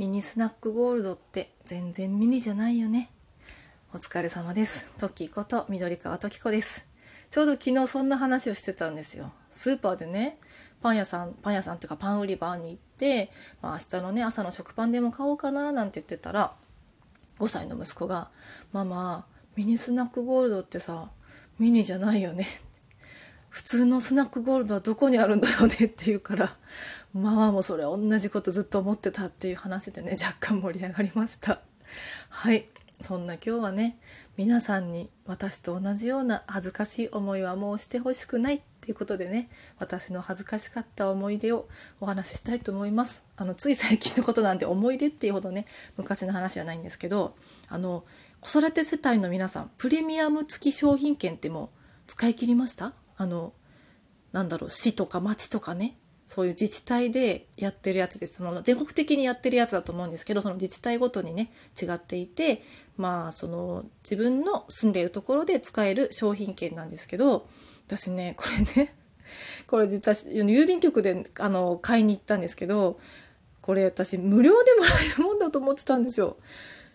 ミニスナックゴールドって全然ミニじゃないよね。お疲れ様です。トキこと緑川トキコです。ちょうど昨日そんな話をしてたんですよ。スーパーでね、パン屋さん、パン屋さんっていうかパン売り場に行って、まあ明日のね、朝の食パンでも買おうかななんて言ってたら、5歳の息子が、ママ、ミニスナックゴールドってさ、ミニじゃないよね。普通のスナックゴールドはどこにあるんだろうねって言うからママもそれ同じことずっと思ってたっていう話でね若干盛り上がりました。はい。そんな今日はね皆さんに私と同じような恥ずかしい思いはもうしてほしくないっていうことでね私の恥ずかしかった思い出をお話ししたいと思います。あのつい最近のことなんで思い出っていうほどね昔の話じゃないんですけどあの子育て世帯の皆さんプレミアム付き商品券ってもう使い切りました？あのなんだろう市とか町とかねそういう自治体でやってるやつです。全国的にやってるやつだと思うんですけど、その自治体ごとにね、違っていて、まあ、その自分の住んでいるところで使える商品券なんですけど、私ね、これね、これ実は郵便局であの買いに行ったんですけど、これ私無料でもらえるもんだと思ってたんですよ。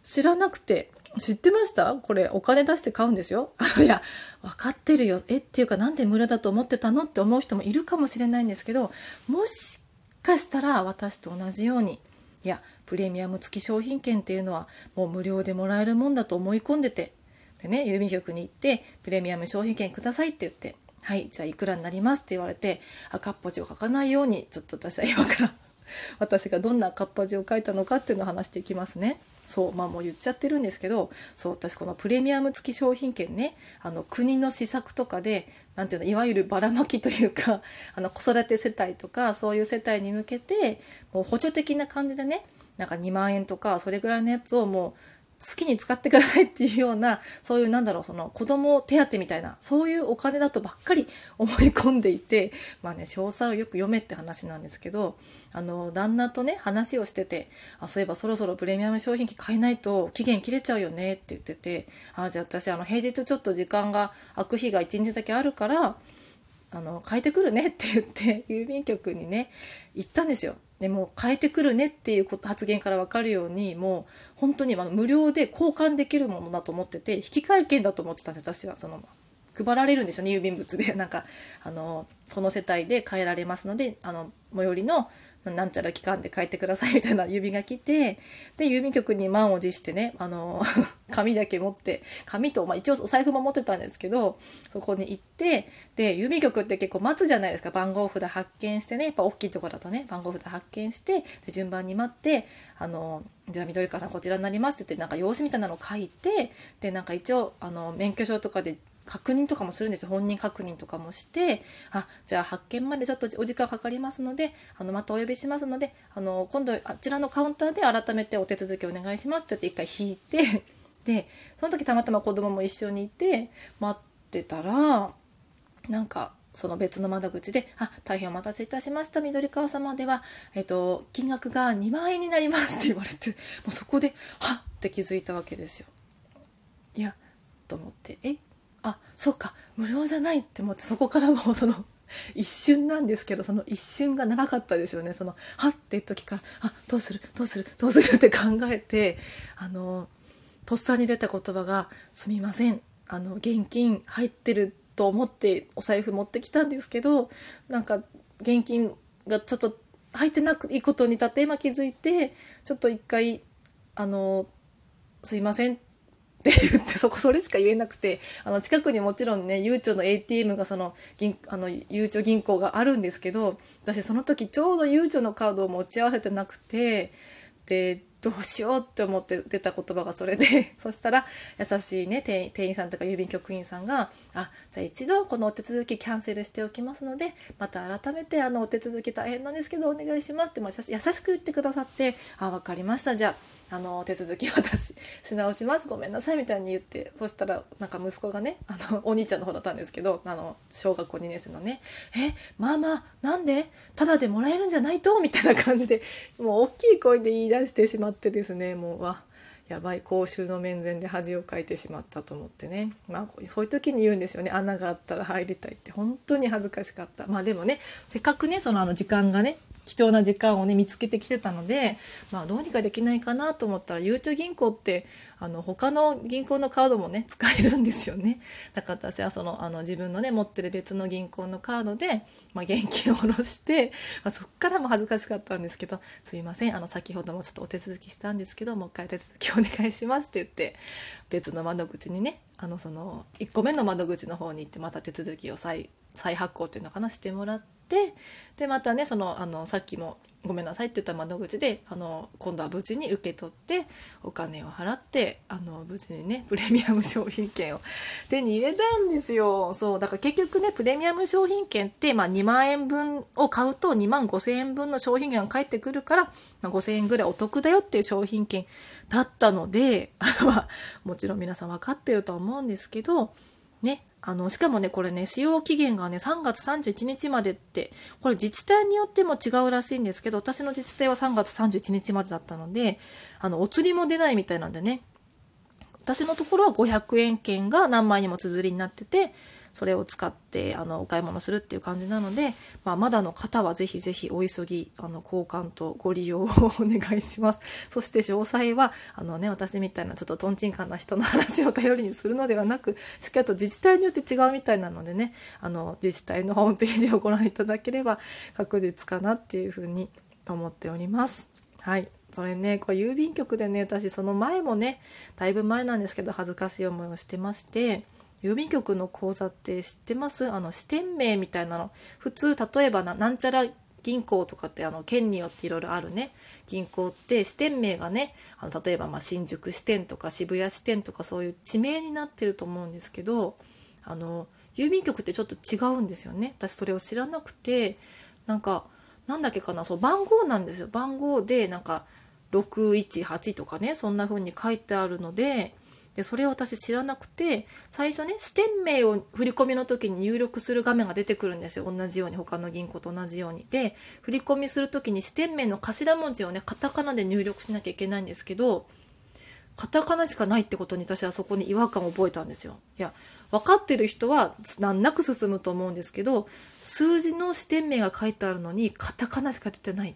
知らなくて。知ってました？これお金出して買うんですよ。あのいや分かってるよ。えっていうかなんで無駄だと思ってたの？って思う人もいるかもしれないんですけどもしかしたら私と同じようにいやプレミアム付き商品券っていうのはもう無料でもらえるもんだと思い込んでてでね郵便局に行ってプレミアム商品券くださいって言ってはいじゃあいくらになりますって言われて赤っぽ字を書かないようにちょっと私は今から私がどんな赤っぽ字を書いたのかっていうのを話していきますね。そうまあもう言っちゃってるんですけどそう私このプレミアム付き商品券ねあの国の施策とかで何ていうのいわゆるばらまきというか あの子育て世帯とかそういう世帯に向けてもう補助的な感じでねなんか2万円とかそれぐらいのやつをもう好きに使ってくださいっていうようなそういうなんだろうその子供手当みたいなそういうお金だとばっかり思い込んでいてまあね詳細をよく読めって話なんですけどあの旦那とね話をしててあそういえばそろそろプレミアム商品機買えないと期限切れちゃうよねって言っててあじゃあ私あの平日ちょっと時間が空く日が1日だけあるからあの変えてくるねって言って郵便局にね行ったんですよ。でも変えてくるねっていう発言から分かるようにもう本当に無料で交換できるものだと思ってて引換券だと思ってたんで私は。その配られるんですよね郵便物で。なんかあのこの世帯で変えられますのであの最寄りのなんちゃら期間で書いてくださいみたいな 指が来てで郵便局に満を持してねあの 紙だけ持って紙と、まあ、一応お財布も持ってたんですけどそこに行ってで郵便局って結構待つじゃないですか。番号札発見してねやっぱ大きいとこだとね番号札発見してで順番に待ってあのじゃあ緑川さんこちらになりますって言ってなんか用紙みたいなのを書いてでなんか一応あの免許証とかで確認とかもするんですよ本人確認とかもしてあじゃあ発見までちょっとお時間かかりますのであのまたお呼びしますのであの今度あちらのカウンターで改めてお手続きお願いしますって言って一回引いてでその時たまたま子供も一緒にいて待ってたらなんかその別の窓口で「あ大変お待たせいたしました緑川様では、えっと、金額が2万円になります」って言われてもうそこで「はっ!」って気づいたわけですよ。いやと思って「えあそっか無料じゃないって思ってそこからもうその 一瞬なんですけどその一瞬が長かったですよね。そのはって時からあどうするどうするどうするって考えてあのとっさに出た言葉が「すみませんあの現金入ってると思ってお財布持ってきたんですけどなんか現金がちょっと入ってないことにたって今気づいてちょっと一回あのすいませんって言ってそこそれしか言えなくてあの近くにもちろんねゆうちょの ATM がその銀あのゆうちょ銀行があるんですけど私その時ちょうどゆうちょのカードを持ち合わせてなくてでどうしようって思って出た言葉がそれで そしたら優しいね店員さんとか郵便局員さんが「あじゃあ一度このお手続きキャンセルしておきますのでまた改めてあのお手続き大変なんですけどお願いします」って優しく言ってくださって「あ分かりましたじゃああの手続き私し直しますごめんなさい」みたいに言ってそしたらなんか息子がねあのお兄ちゃんの方だったんですけどあの小学校2年生のね「えママなんで？ただでもらえるんじゃないと?」みたいな感じでもう大きい声で言い出してしまって。ってですねもうわやばい公衆の面前で恥をかいてしまったと思ってね。まあそういう時に言うんですよね。穴があったら入りたいって。本当に恥ずかしかった。まあでもねせっかくねそのあの時間がね貴重な時間をね見つけてきてたので、まあ、どうにかできないかなと思ったらゆうちょ銀行ってあの他の銀行のカードもね 使えるんですよね。だから私はそのあの自分のね持ってる別の銀行のカードで、まあ、現金を下ろして、まあ、そっからも恥ずかしかったんですけど「すいませんあの先ほどもちょっとお手続きしたんですけどもう一回手続きお願いします」って言って別の窓口にねあのその1個目の窓口の方に行ってまた手続きを再再発行っていうのかなしてもらってでまたねそのあのさっきもごめんなさいって言った窓口であの今度は無事に受け取ってお金を払ってあの無事にねプレミアム商品券を手に入れたんですよ。そうだから結局ねプレミアム商品券って、まあ、2万円分を買うと2万5,000円分の商品券が返ってくるから、まあ、5,000円ぐらいお得だよっていう商品券だったのでもちろん皆さん分かってるとは思うんですけどねあの、しかもね、これね、使用期限がね、3月31日までって、これ自治体によっても違うらしいんですけど、私の自治体は3月31日までだったので、あの、お釣りも出ないみたいなんでね、私のところは500円券が何枚にも綴りになってて、それを使ってあのお買い物するっていう感じなので、まあ、まだの方はぜひぜひお急ぎあの交換とご利用をお願いします。そして詳細はあのね私みたいなちょっととんちんかんな人の話を頼りにするのではなくしっかりと自治体によって違うみたいなのでねあの自治体のホームページをご覧いただければ確実かなっていうふうに思っております。はい。それね、これ郵便局でね、私その前もね、だいぶ前なんですけど恥ずかしい思いをしてまして、郵便局の口座って知ってます？あの支店名みたいなの。普通例えばななんちゃら銀行とかってあの県によっていろいろあるね。銀行って支店名がねあの例えばま新宿支店とか渋谷支店とかそういう地名になってると思うんですけどあの郵便局ってちょっと違うんですよね。私それを知らなくてなんかなんだっけかなそう番号なんですよ。番号でなんか618とかねそんな風に書いてあるのででそれを私知らなくて最初ね支店名を振り込みの時に入力する画面が出てくるんですよ同じように他の銀行と同じようにで振り込みする時に支店名の頭文字をねカタカナで入力しなきゃいけないんですけどカタカナしかないってことに私はそこに違和感を覚えたんですよ。いや分かってる人は難なく進むと思うんですけど数字の支店名が書いてあるのにカタカナしか出てない。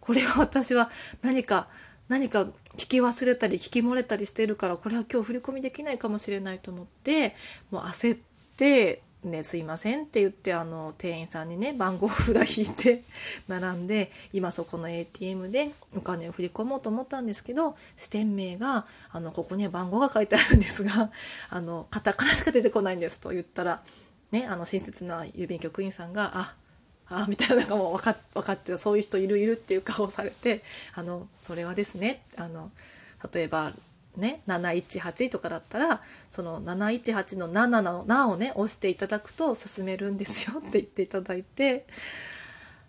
これは私は何か何か聞き忘れたり聞き漏れたりしてるからこれは今日振り込みできないかもしれないと思ってもう焦って「ねすいません」って言ってあの店員さんにね番号札引いて 並んで今そこの ATM でお金を振り込もうと思ったんですけど支店名があのここには番号が書いてあるんですが あのカタカナしか出てこないんですと言ったらねあの親切な郵便局員さんが「あああみたいななんかもう分か分かってるそういう人いるいるっていう顔をされてあのそれはですねあの例えばね718とかだったらその718の7の「な」をね押していただくと進めるんですよって言っていただいて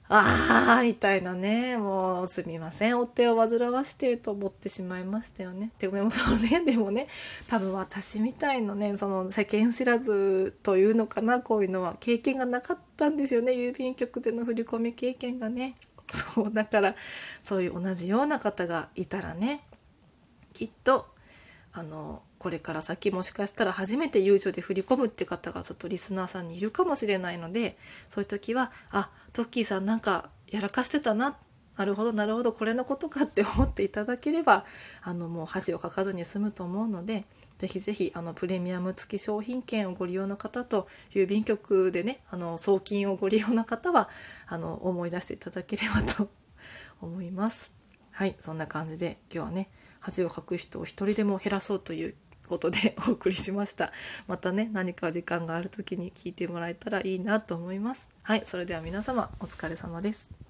ああみたいなね。もうすみません。お手を煩わしてと思ってしまいましたよね。でもそうね。でもね多分私みたいのねその世間知らずというのかな。こういうのは経験がなかったんですよね。郵便局での振り込み経験がね。そうだからそういう同じような方がいたらねきっとあのこれから先もしかしたら初めて友情で振り込むって方がちょっとリスナーさんにいるかもしれないのでそういう時はあトッキーさんなんかやらかしてたななるほどなるほどこれのことかって思っていただければあのもう恥をかかずに済むと思うのでぜひぜひあのプレミアム付き商品券をご利用の方と郵便局でねあの送金をご利用の方はあの思い出していただければと 思います。はいそんな感じで今日はね恥をかく人を一人でも減らそうということで お送りしました。またね、何か時間がある時に聞いてもらえたらいいなと思います。はい、それでは皆様お疲れ様です。